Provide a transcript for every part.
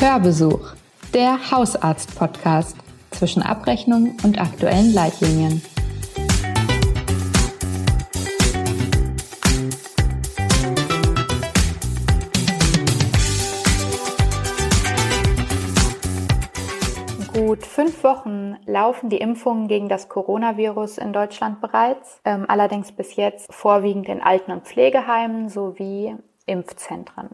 Hörbesuch, der Hausarzt-Podcast zwischen Abrechnung und aktuellen Leitlinien. Gut fünf Wochen laufen die Impfungen gegen das Coronavirus in Deutschland bereits, ähm, allerdings bis jetzt vorwiegend in Alten- und Pflegeheimen sowie Impfzentren.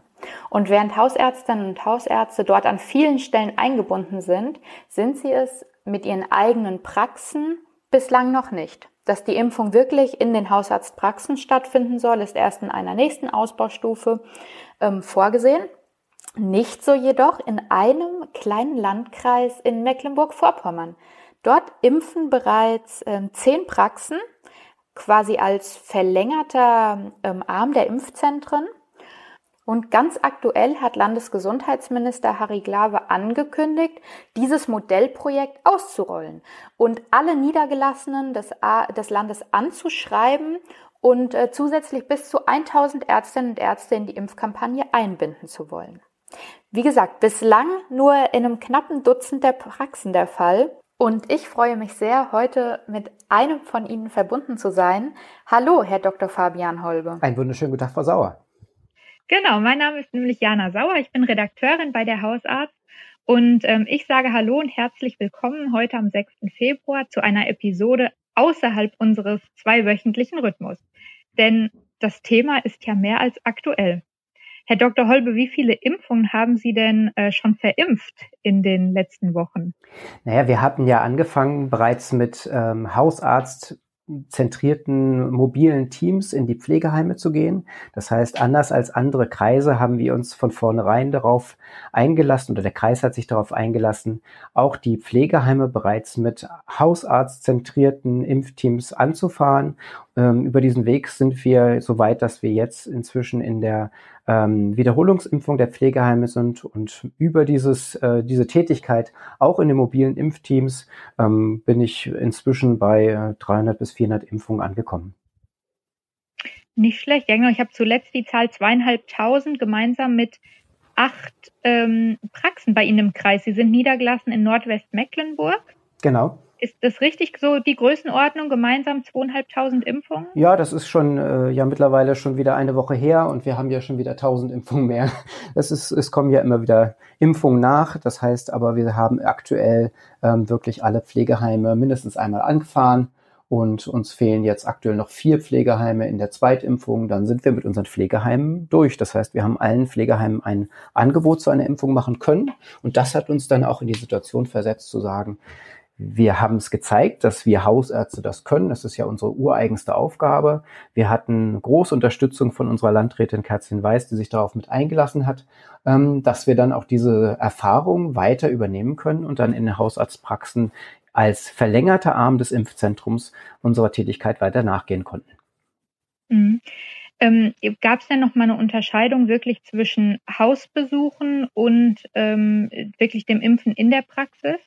Und während Hausärztinnen und Hausärzte dort an vielen Stellen eingebunden sind, sind sie es mit ihren eigenen Praxen bislang noch nicht. Dass die Impfung wirklich in den Hausarztpraxen stattfinden soll, ist erst in einer nächsten Ausbaustufe ähm, vorgesehen. Nicht so jedoch in einem kleinen Landkreis in Mecklenburg-Vorpommern. Dort impfen bereits ähm, zehn Praxen quasi als verlängerter ähm, Arm der Impfzentren und ganz aktuell hat Landesgesundheitsminister Harry Glawe angekündigt, dieses Modellprojekt auszurollen und alle Niedergelassenen des, des Landes anzuschreiben und äh, zusätzlich bis zu 1000 Ärztinnen und Ärzte in die Impfkampagne einbinden zu wollen. Wie gesagt, bislang nur in einem knappen Dutzend der Praxen der Fall. Und ich freue mich sehr, heute mit einem von Ihnen verbunden zu sein. Hallo, Herr Dr. Fabian Holbe. Ein wunderschönen guten Tag, Frau Sauer. Genau, mein Name ist nämlich Jana Sauer. Ich bin Redakteurin bei der Hausarzt und ähm, ich sage Hallo und herzlich willkommen heute am 6. Februar zu einer Episode außerhalb unseres zweiwöchentlichen Rhythmus. Denn das Thema ist ja mehr als aktuell. Herr Dr. Holbe, wie viele Impfungen haben Sie denn äh, schon verimpft in den letzten Wochen? Naja, wir hatten ja angefangen bereits mit ähm, Hausarzt zentrierten mobilen Teams in die Pflegeheime zu gehen. Das heißt, anders als andere Kreise haben wir uns von vornherein darauf eingelassen oder der Kreis hat sich darauf eingelassen, auch die Pflegeheime bereits mit hausarztzentrierten Impfteams anzufahren. Ähm, über diesen Weg sind wir so weit, dass wir jetzt inzwischen in der ähm, Wiederholungsimpfung der Pflegeheime sind und über dieses, äh, diese Tätigkeit auch in den mobilen Impfteams ähm, bin ich inzwischen bei äh, 300 bis 400 Impfungen angekommen. Nicht schlecht, ja, ich habe zuletzt die Zahl zweieinhalbtausend gemeinsam mit acht ähm, Praxen bei Ihnen im Kreis. Sie sind niedergelassen in Nordwestmecklenburg. Genau. Ist das richtig so die Größenordnung, gemeinsam zweieinhalbtausend Impfungen? Ja, das ist schon äh, ja mittlerweile schon wieder eine Woche her und wir haben ja schon wieder tausend Impfungen mehr. Es, ist, es kommen ja immer wieder Impfungen nach. Das heißt aber, wir haben aktuell ähm, wirklich alle Pflegeheime mindestens einmal angefahren und uns fehlen jetzt aktuell noch vier Pflegeheime in der Zweitimpfung. Dann sind wir mit unseren Pflegeheimen durch. Das heißt, wir haben allen Pflegeheimen ein Angebot zu einer Impfung machen können und das hat uns dann auch in die Situation versetzt zu sagen, wir haben es gezeigt, dass wir Hausärzte das können. Das ist ja unsere ureigenste Aufgabe. Wir hatten große Unterstützung von unserer Landrätin Kerstin Weiß, die sich darauf mit eingelassen hat, ähm, dass wir dann auch diese Erfahrung weiter übernehmen können und dann in den Hausarztpraxen als verlängerter Arm des Impfzentrums unserer Tätigkeit weiter nachgehen konnten. Mhm. Ähm, Gab es denn noch mal eine Unterscheidung wirklich zwischen Hausbesuchen und ähm, wirklich dem Impfen in der Praxis?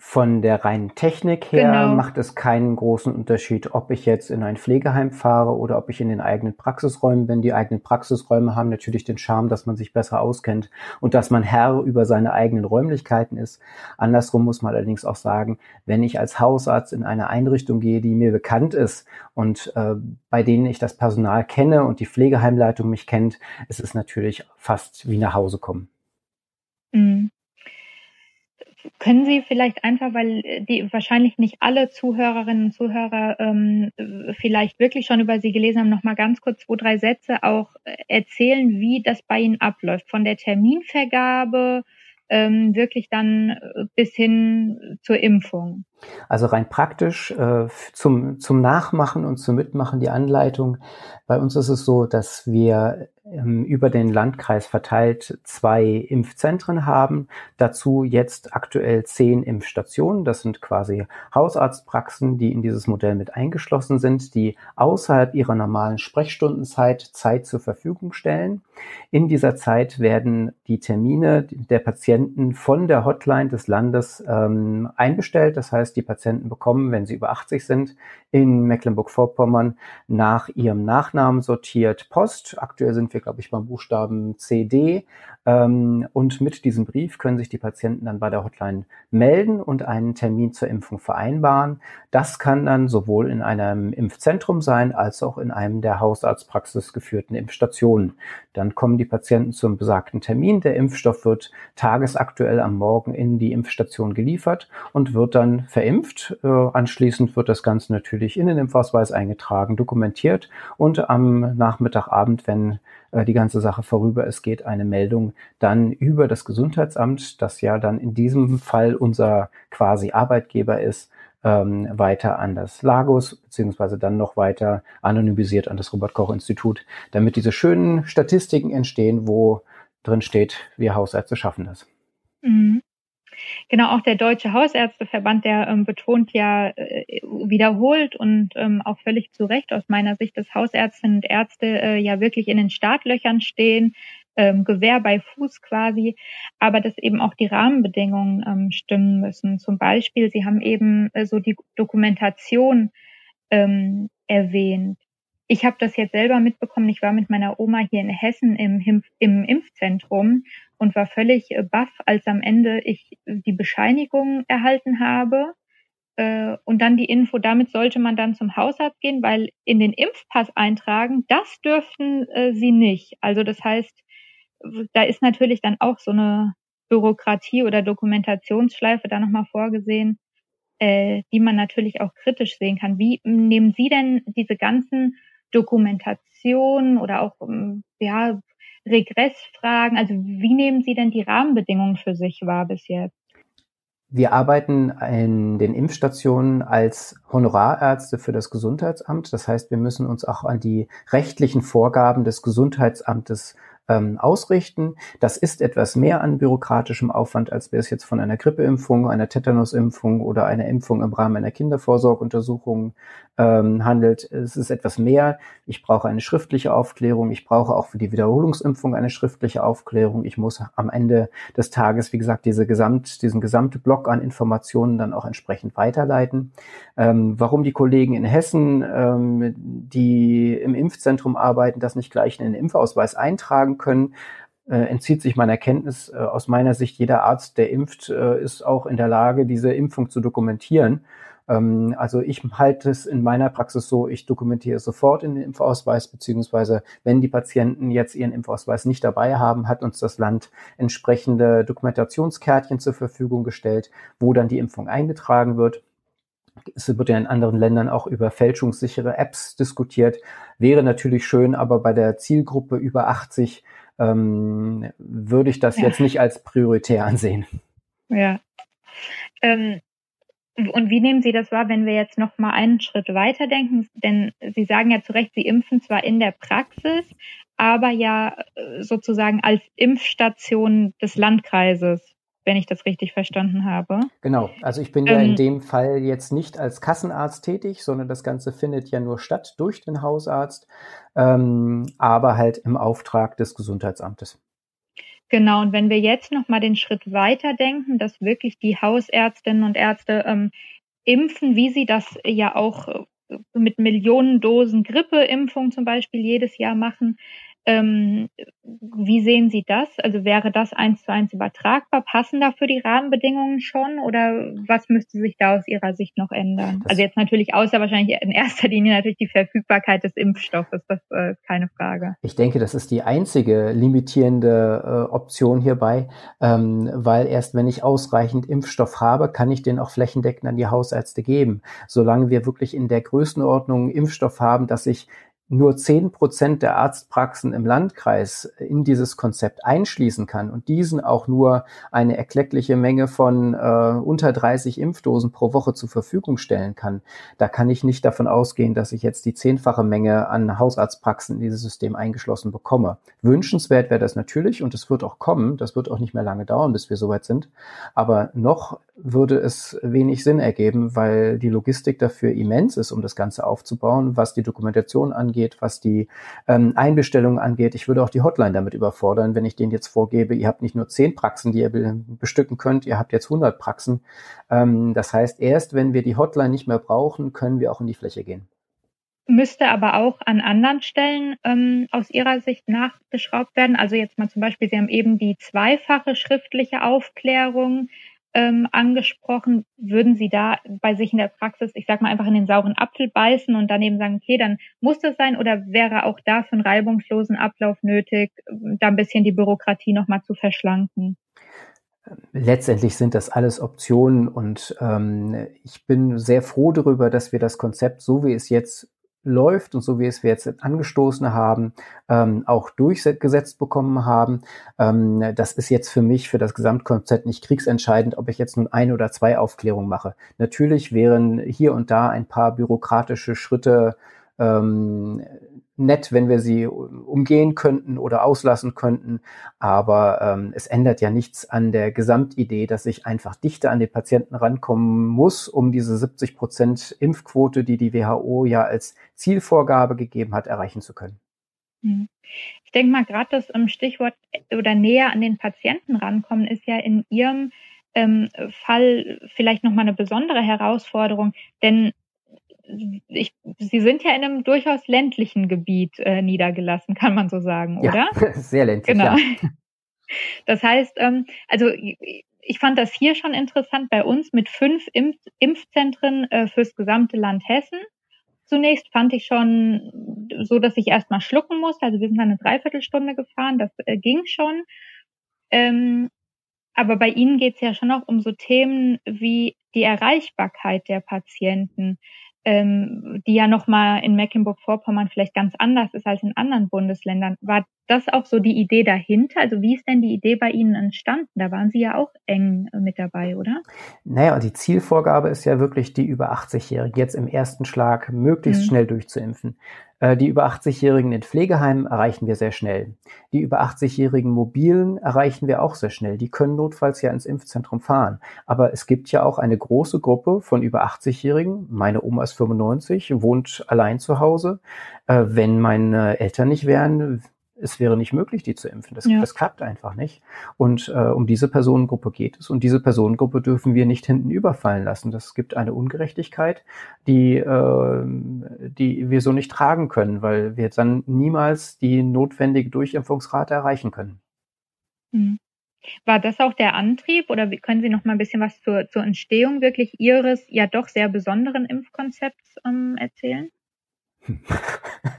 Von der reinen Technik her genau. macht es keinen großen Unterschied, ob ich jetzt in ein Pflegeheim fahre oder ob ich in den eigenen Praxisräumen bin. Die eigenen Praxisräume haben natürlich den Charme, dass man sich besser auskennt und dass man Herr über seine eigenen Räumlichkeiten ist. Andersrum muss man allerdings auch sagen, wenn ich als Hausarzt in eine Einrichtung gehe, die mir bekannt ist und äh, bei denen ich das Personal kenne und die Pflegeheimleitung mich kennt, ist es natürlich fast wie nach Hause kommen. Mhm. Können Sie vielleicht einfach, weil äh, die wahrscheinlich nicht alle Zuhörerinnen und Zuhörer ähm, vielleicht wirklich schon über Sie gelesen haben, noch mal ganz kurz zwei, drei Sätze auch äh, erzählen, wie das bei Ihnen abläuft, von der Terminvergabe ähm, wirklich dann äh, bis hin zur Impfung? Also rein praktisch äh, zum, zum Nachmachen und zum Mitmachen die Anleitung. Bei uns ist es so, dass wir über den Landkreis verteilt zwei Impfzentren haben. Dazu jetzt aktuell zehn Impfstationen. Das sind quasi Hausarztpraxen, die in dieses Modell mit eingeschlossen sind, die außerhalb ihrer normalen Sprechstundenzeit Zeit zur Verfügung stellen. In dieser Zeit werden die Termine der Patienten von der Hotline des Landes ähm, einbestellt. Das heißt, die Patienten bekommen, wenn sie über 80 sind, in Mecklenburg-Vorpommern nach ihrem Nachnamen sortiert Post. Aktuell sind wir wir, glaube ich, beim Buchstaben CD. Ähm, und mit diesem Brief können sich die Patienten dann bei der Hotline melden und einen Termin zur Impfung vereinbaren. Das kann dann sowohl in einem Impfzentrum sein, als auch in einem der Hausarztpraxis geführten Impfstationen. Dann kommen die Patienten zum besagten Termin. Der Impfstoff wird tagesaktuell am Morgen in die Impfstation geliefert und wird dann verimpft. Äh, anschließend wird das Ganze natürlich in den Impfausweis eingetragen, dokumentiert und am Nachmittagabend, wenn äh, die ganze Sache vorüber ist, geht eine Meldung dann über das Gesundheitsamt, das ja dann in diesem Fall unser quasi Arbeitgeber ist, ähm, weiter an das Lagos, beziehungsweise dann noch weiter anonymisiert an das Robert-Koch-Institut, damit diese schönen Statistiken entstehen, wo drin steht, wir Hausärzte schaffen das. Mhm. Genau, auch der Deutsche Hausärzteverband, der ähm, betont ja äh, wiederholt und ähm, auch völlig zu Recht aus meiner Sicht, dass Hausärztinnen und Ärzte äh, ja wirklich in den Startlöchern stehen, ähm, Gewehr bei Fuß quasi, aber dass eben auch die Rahmenbedingungen ähm, stimmen müssen. Zum Beispiel, Sie haben eben äh, so die Dokumentation ähm, erwähnt. Ich habe das jetzt selber mitbekommen. Ich war mit meiner Oma hier in Hessen im, im Impfzentrum und war völlig äh, baff, als am Ende ich die Bescheinigung erhalten habe äh, und dann die Info, damit sollte man dann zum Hausarzt gehen, weil in den Impfpass eintragen, das dürften äh, sie nicht. Also das heißt, da ist natürlich dann auch so eine Bürokratie oder Dokumentationsschleife da nochmal vorgesehen, äh, die man natürlich auch kritisch sehen kann. Wie nehmen Sie denn diese ganzen Dokumentationen oder auch ja, Regressfragen, also wie nehmen Sie denn die Rahmenbedingungen für sich wahr bis jetzt? Wir arbeiten in den Impfstationen als Honorarärzte für das Gesundheitsamt. Das heißt, wir müssen uns auch an die rechtlichen Vorgaben des Gesundheitsamtes ähm, ausrichten. Das ist etwas mehr an bürokratischem Aufwand, als wir es jetzt von einer Grippeimpfung, einer Tetanusimpfung oder einer Impfung im Rahmen einer Kindervorsorgeuntersuchung ähm, handelt. Es ist etwas mehr. Ich brauche eine schriftliche Aufklärung. Ich brauche auch für die Wiederholungsimpfung eine schriftliche Aufklärung. Ich muss am Ende des Tages, wie gesagt, diese gesamt, diesen gesamten Block an Informationen dann auch entsprechend weiterleiten. Ähm, warum die Kollegen in Hessen, ähm, die im Impfzentrum arbeiten, das nicht gleich in den Impfausweis eintragen können, äh, entzieht sich meiner Kenntnis. Äh, aus meiner Sicht, jeder Arzt, der impft, äh, ist auch in der Lage, diese Impfung zu dokumentieren. Ähm, also ich halte es in meiner Praxis so, ich dokumentiere sofort in den Impfausweis, beziehungsweise wenn die Patienten jetzt ihren Impfausweis nicht dabei haben, hat uns das Land entsprechende Dokumentationskärtchen zur Verfügung gestellt, wo dann die Impfung eingetragen wird. Es wird ja in anderen Ländern auch über fälschungssichere Apps diskutiert. Wäre natürlich schön, aber bei der Zielgruppe über 80 ähm, würde ich das ja. jetzt nicht als prioritär ansehen. Ja. Ähm, und wie nehmen Sie das wahr, wenn wir jetzt noch mal einen Schritt weiter denken? Denn Sie sagen ja zu Recht, Sie impfen zwar in der Praxis, aber ja äh, sozusagen als Impfstation des Landkreises, wenn ich das richtig verstanden habe. Genau, also ich bin ähm, ja in dem Fall jetzt nicht als Kassenarzt tätig, sondern das Ganze findet ja nur statt durch den Hausarzt, ähm, aber halt im Auftrag des Gesundheitsamtes. Genau, und wenn wir jetzt nochmal den Schritt weiter denken, dass wirklich die Hausärztinnen und Ärzte ähm, impfen, wie sie das ja auch äh, mit Millionen Dosen Grippeimpfung zum Beispiel jedes Jahr machen, ähm, wie sehen Sie das? Also wäre das eins zu eins übertragbar? Passen dafür die Rahmenbedingungen schon oder was müsste sich da aus Ihrer Sicht noch ändern? Das also jetzt natürlich außer wahrscheinlich in erster Linie natürlich die Verfügbarkeit des Impfstoffes, das äh, ist keine Frage. Ich denke, das ist die einzige limitierende äh, Option hierbei, ähm, weil erst wenn ich ausreichend Impfstoff habe, kann ich den auch flächendeckend an die Hausärzte geben. Solange wir wirklich in der Größenordnung Impfstoff haben, dass ich nur zehn Prozent der Arztpraxen im Landkreis in dieses Konzept einschließen kann und diesen auch nur eine erkleckliche Menge von äh, unter 30 Impfdosen pro Woche zur Verfügung stellen kann, da kann ich nicht davon ausgehen, dass ich jetzt die zehnfache Menge an Hausarztpraxen in dieses System eingeschlossen bekomme. Wünschenswert wäre das natürlich und es wird auch kommen. Das wird auch nicht mehr lange dauern, bis wir soweit sind. Aber noch würde es wenig Sinn ergeben, weil die Logistik dafür immens ist, um das Ganze aufzubauen, was die Dokumentation angeht, was die ähm, Einbestellung angeht. Ich würde auch die Hotline damit überfordern, wenn ich denen jetzt vorgebe, ihr habt nicht nur zehn Praxen, die ihr bestücken könnt, ihr habt jetzt 100 Praxen. Ähm, das heißt, erst wenn wir die Hotline nicht mehr brauchen, können wir auch in die Fläche gehen. müsste aber auch an anderen Stellen ähm, aus Ihrer Sicht nachgeschraubt werden. Also jetzt mal zum Beispiel, Sie haben eben die zweifache schriftliche Aufklärung ähm, angesprochen. Würden Sie da bei sich in der Praxis, ich sag mal, einfach in den sauren Apfel beißen und dann eben sagen, okay, dann muss das sein oder wäre auch da für einen reibungslosen Ablauf nötig, da ein bisschen die Bürokratie nochmal zu verschlanken? Letztendlich sind das alles Optionen und ähm, ich bin sehr froh darüber, dass wir das Konzept, so wie es jetzt läuft und so wie es wir jetzt angestoßen haben, ähm, auch durchgesetzt bekommen haben. Ähm, das ist jetzt für mich, für das Gesamtkonzept nicht kriegsentscheidend, ob ich jetzt nun ein oder zwei Aufklärungen mache. Natürlich wären hier und da ein paar bürokratische Schritte ähm, nett, wenn wir sie umgehen könnten oder auslassen könnten. Aber ähm, es ändert ja nichts an der Gesamtidee, dass ich einfach dichter an den Patienten rankommen muss, um diese 70 Prozent Impfquote, die die WHO ja als Zielvorgabe gegeben hat, erreichen zu können. Hm. Ich denke mal, gerade das Stichwort oder näher an den Patienten rankommen ist ja in Ihrem ähm, Fall vielleicht nochmal eine besondere Herausforderung, denn ich, Sie sind ja in einem durchaus ländlichen Gebiet äh, niedergelassen, kann man so sagen, oder? Ja, sehr ländlich. Genau. Ja. Das heißt, ähm, also ich fand das hier schon interessant bei uns mit fünf Impf Impfzentren äh, fürs gesamte Land Hessen. Zunächst fand ich schon so, dass ich erstmal schlucken musste. Also wir sind dann eine Dreiviertelstunde gefahren, das äh, ging schon. Ähm, aber bei Ihnen geht es ja schon auch um so Themen wie die Erreichbarkeit der Patienten ähm, die ja nochmal in Mecklenburg-Vorpommern vielleicht ganz anders ist als in anderen Bundesländern. War das auch so die Idee dahinter? Also wie ist denn die Idee bei Ihnen entstanden? Da waren Sie ja auch eng mit dabei, oder? Naja, die Zielvorgabe ist ja wirklich, die über 80-Jährigen jetzt im ersten Schlag möglichst mhm. schnell durchzuimpfen. Äh, die über 80-Jährigen in Pflegeheimen erreichen wir sehr schnell. Die über 80-Jährigen mobilen erreichen wir auch sehr schnell. Die können notfalls ja ins Impfzentrum fahren. Aber es gibt ja auch eine große Gruppe von über 80-Jährigen. Meine Oma ist 95, wohnt allein zu Hause. Äh, wenn meine Eltern nicht wären, es wäre nicht möglich, die zu impfen. Das, ja. das klappt einfach nicht. Und äh, um diese Personengruppe geht es. Und diese Personengruppe dürfen wir nicht hinten überfallen lassen. Das gibt eine Ungerechtigkeit, die, äh, die wir so nicht tragen können, weil wir dann niemals die notwendige Durchimpfungsrate erreichen können. Mhm. War das auch der Antrieb oder können Sie noch mal ein bisschen was zur, zur Entstehung wirklich Ihres ja doch sehr besonderen Impfkonzepts ähm, erzählen?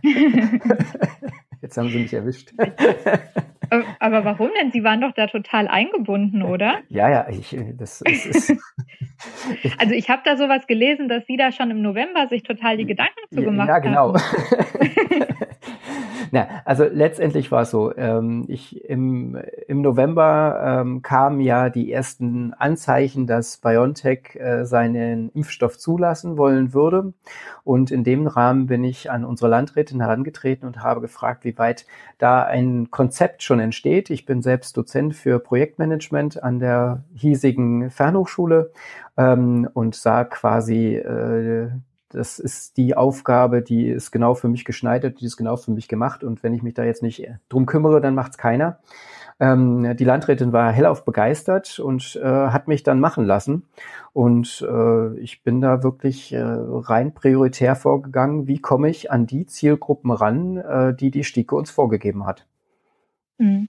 Jetzt haben Sie mich erwischt. Aber warum denn? Sie waren doch da total eingebunden, oder? Ja, ja, ich, das ist. ist also ich habe da sowas gelesen, dass Sie da schon im November sich total die Gedanken zu gemacht haben. Ja, genau. Na, also letztendlich war es so, ähm, ich im, im November ähm, kamen ja die ersten Anzeichen, dass BioNTech äh, seinen Impfstoff zulassen wollen würde. Und in dem Rahmen bin ich an unsere Landrätin herangetreten und habe gefragt, wie weit da ein Konzept schon entsteht. Ich bin selbst Dozent für Projektmanagement an der hiesigen Fernhochschule ähm, und sah quasi äh, das ist die Aufgabe, die ist genau für mich geschneidert, die ist genau für mich gemacht. Und wenn ich mich da jetzt nicht drum kümmere, dann macht's keiner. Ähm, die Landrätin war hellauf begeistert und äh, hat mich dann machen lassen. Und äh, ich bin da wirklich äh, rein prioritär vorgegangen. Wie komme ich an die Zielgruppen ran, äh, die die Stike uns vorgegeben hat? Mhm.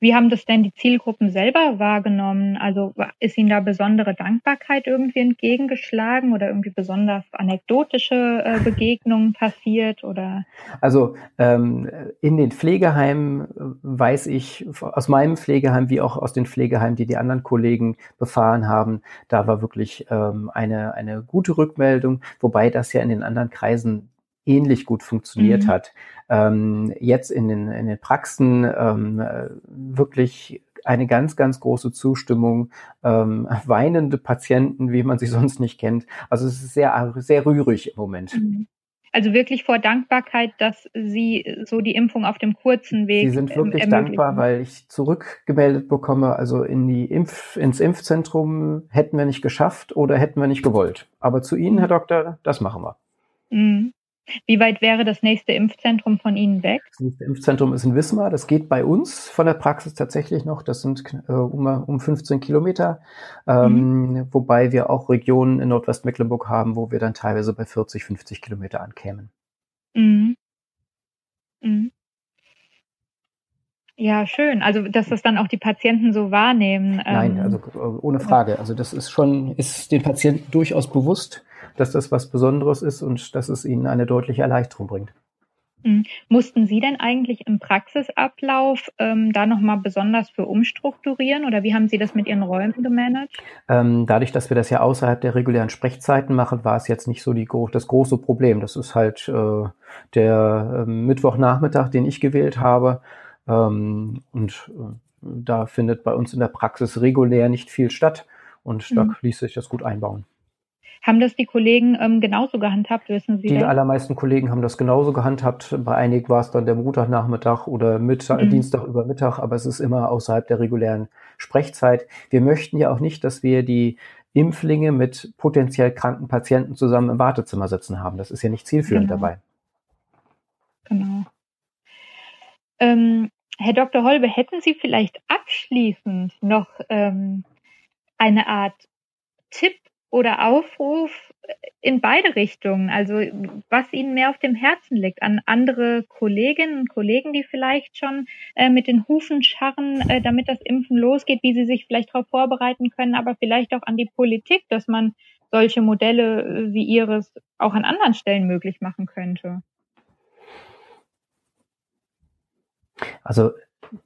Wie haben das denn die Zielgruppen selber wahrgenommen? Also ist Ihnen da besondere Dankbarkeit irgendwie entgegengeschlagen oder irgendwie besonders anekdotische äh, Begegnungen passiert oder? Also ähm, in den Pflegeheimen äh, weiß ich aus meinem Pflegeheim wie auch aus den Pflegeheimen, die die anderen Kollegen befahren haben, da war wirklich ähm, eine eine gute Rückmeldung, wobei das ja in den anderen Kreisen ähnlich gut funktioniert mhm. hat. Ähm, jetzt in den, in den Praxen ähm, wirklich eine ganz, ganz große Zustimmung, ähm, weinende Patienten, wie man sie sonst nicht kennt. Also es ist sehr, sehr rührig im Moment. Mhm. Also wirklich vor Dankbarkeit, dass Sie so die Impfung auf dem kurzen Weg. Sie sind wirklich dankbar, weil ich zurückgemeldet bekomme, also in die Impf, ins Impfzentrum hätten wir nicht geschafft oder hätten wir nicht gewollt. Aber zu Ihnen, Herr Doktor, das machen wir. Mhm. Wie weit wäre das nächste Impfzentrum von Ihnen weg? Das nächste Impfzentrum ist in Wismar. Das geht bei uns von der Praxis tatsächlich noch. Das sind äh, um, um 15 Kilometer. Ähm, mhm. Wobei wir auch Regionen in Nordwestmecklenburg haben, wo wir dann teilweise bei 40, 50 Kilometer ankämen. Mhm. Mhm. Ja, schön. Also, dass das dann auch die Patienten so wahrnehmen. Nein, ähm, also äh, ohne Frage. Also, das ist schon, ist den Patienten durchaus bewusst, dass das was Besonderes ist und dass es ihnen eine deutliche Erleichterung bringt. Mhm. Mussten Sie denn eigentlich im Praxisablauf ähm, da nochmal besonders für umstrukturieren oder wie haben Sie das mit Ihren Räumen gemanagt? Ähm, dadurch, dass wir das ja außerhalb der regulären Sprechzeiten machen, war es jetzt nicht so die, das große Problem. Das ist halt äh, der äh, Mittwochnachmittag, den ich gewählt habe. Ähm, und äh, da findet bei uns in der Praxis regulär nicht viel statt und mhm. da ließ sich das gut einbauen. Haben das die Kollegen ähm, genauso gehandhabt, wissen Sie? Die das? allermeisten Kollegen haben das genauso gehandhabt. Bei einigen war es dann der Montagnachmittag oder Mittag, mhm. Dienstag über Mittag, aber es ist immer außerhalb der regulären Sprechzeit. Wir möchten ja auch nicht, dass wir die Impflinge mit potenziell kranken Patienten zusammen im Wartezimmer sitzen haben. Das ist ja nicht zielführend genau. dabei. Genau. Ähm, Herr Dr. Holbe, hätten Sie vielleicht abschließend noch ähm, eine Art Tipp oder Aufruf in beide Richtungen. Also was Ihnen mehr auf dem Herzen liegt, an andere Kolleginnen und Kollegen, die vielleicht schon äh, mit den Hufen scharren, äh, damit das Impfen losgeht, wie sie sich vielleicht darauf vorbereiten können, aber vielleicht auch an die Politik, dass man solche Modelle äh, wie Ihres auch an anderen Stellen möglich machen könnte. Also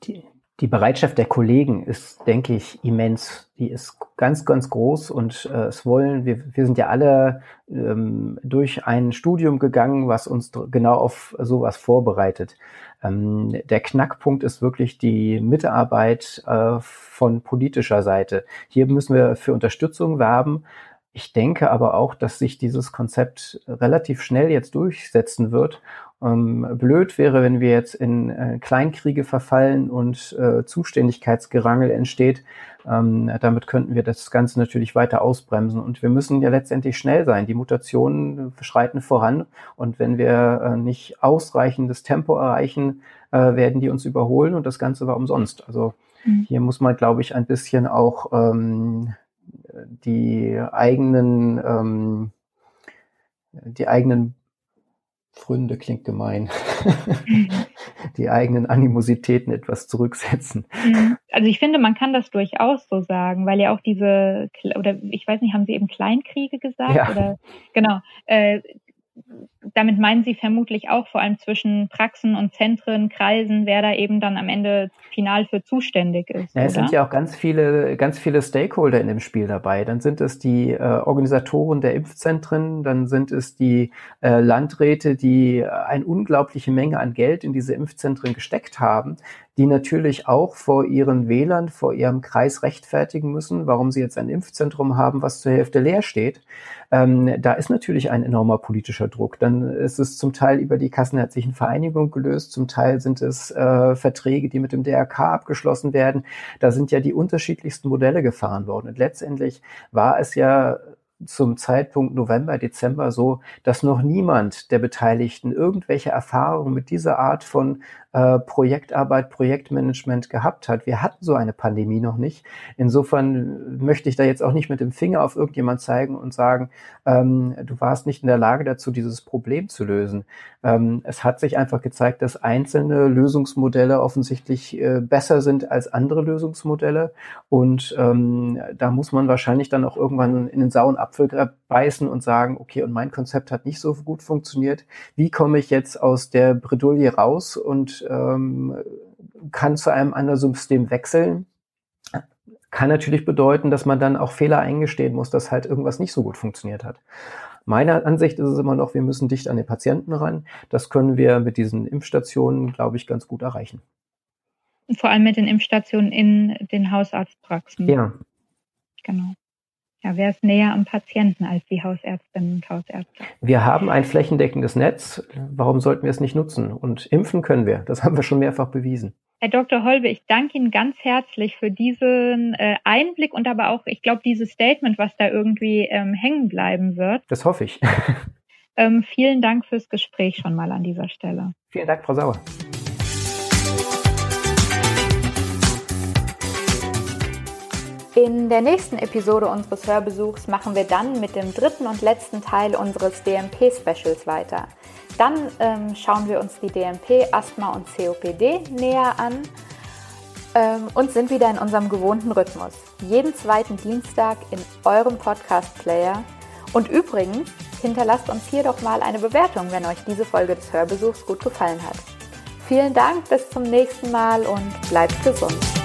die, die Bereitschaft der Kollegen ist, denke ich, immens. Die ist ganz, ganz groß und äh, es wollen, wir, wir sind ja alle ähm, durch ein Studium gegangen, was uns genau auf sowas vorbereitet. Ähm, der Knackpunkt ist wirklich die Mitarbeit äh, von politischer Seite. Hier müssen wir für Unterstützung werben. Ich denke aber auch, dass sich dieses Konzept relativ schnell jetzt durchsetzen wird blöd wäre, wenn wir jetzt in äh, Kleinkriege verfallen und äh, Zuständigkeitsgerangel entsteht. Ähm, damit könnten wir das Ganze natürlich weiter ausbremsen. Und wir müssen ja letztendlich schnell sein. Die Mutationen schreiten voran. Und wenn wir äh, nicht ausreichendes Tempo erreichen, äh, werden die uns überholen. Und das Ganze war umsonst. Also mhm. hier muss man, glaube ich, ein bisschen auch ähm, die eigenen ähm, die eigenen Fründe klingt gemein. die eigenen Animositäten etwas zurücksetzen. Mhm. Also ich finde, man kann das durchaus so sagen, weil ja auch diese, oder ich weiß nicht, haben Sie eben Kleinkriege gesagt? Ja. Oder, genau. Äh, damit meinen Sie vermutlich auch vor allem zwischen Praxen und Zentren, Kreisen, wer da eben dann am Ende final für zuständig ist. Ja, es oder? sind ja auch ganz viele, ganz viele Stakeholder in dem Spiel dabei. Dann sind es die äh, Organisatoren der Impfzentren, dann sind es die äh, Landräte, die eine unglaubliche Menge an Geld in diese Impfzentren gesteckt haben die natürlich auch vor ihren Wählern, vor ihrem Kreis rechtfertigen müssen, warum sie jetzt ein Impfzentrum haben, was zur Hälfte leer steht. Ähm, da ist natürlich ein enormer politischer Druck. Dann ist es zum Teil über die Kassenärztlichen Vereinigung gelöst, zum Teil sind es äh, Verträge, die mit dem DRK abgeschlossen werden. Da sind ja die unterschiedlichsten Modelle gefahren worden. Und letztendlich war es ja zum Zeitpunkt November, Dezember so, dass noch niemand der Beteiligten irgendwelche Erfahrungen mit dieser Art von äh, Projektarbeit, Projektmanagement gehabt hat. Wir hatten so eine Pandemie noch nicht. Insofern möchte ich da jetzt auch nicht mit dem Finger auf irgendjemand zeigen und sagen, ähm, du warst nicht in der Lage dazu, dieses Problem zu lösen. Ähm, es hat sich einfach gezeigt, dass einzelne Lösungsmodelle offensichtlich äh, besser sind als andere Lösungsmodelle. Und ähm, da muss man wahrscheinlich dann auch irgendwann in den sauren Apfel beißen und sagen, okay, und mein Konzept hat nicht so gut funktioniert. Wie komme ich jetzt aus der Bredouille raus und ähm, kann zu einem anderen System wechseln? Kann natürlich bedeuten, dass man dann auch Fehler eingestehen muss, dass halt irgendwas nicht so gut funktioniert hat. Meiner Ansicht ist es immer noch, wir müssen dicht an den Patienten ran. Das können wir mit diesen Impfstationen, glaube ich, ganz gut erreichen. Vor allem mit den Impfstationen in den Hausarztpraxen. Ja. Genau. Ja, wer ist näher am Patienten als die Hausärztinnen und Hausärzte? Wir haben ein flächendeckendes Netz. Warum sollten wir es nicht nutzen? Und impfen können wir. Das haben wir schon mehrfach bewiesen. Herr Dr. Holbe, ich danke Ihnen ganz herzlich für diesen äh, Einblick und aber auch, ich glaube, dieses Statement, was da irgendwie ähm, hängen bleiben wird. Das hoffe ich. Ähm, vielen Dank fürs Gespräch schon mal an dieser Stelle. Vielen Dank, Frau Sauer. In der nächsten Episode unseres Hörbesuchs machen wir dann mit dem dritten und letzten Teil unseres DMP-Specials weiter. Dann ähm, schauen wir uns die DMP, Asthma und COPD näher an ähm, und sind wieder in unserem gewohnten Rhythmus. Jeden zweiten Dienstag in eurem Podcast-Player. Und übrigens, hinterlasst uns hier doch mal eine Bewertung, wenn euch diese Folge des Hörbesuchs gut gefallen hat. Vielen Dank, bis zum nächsten Mal und bleibt gesund.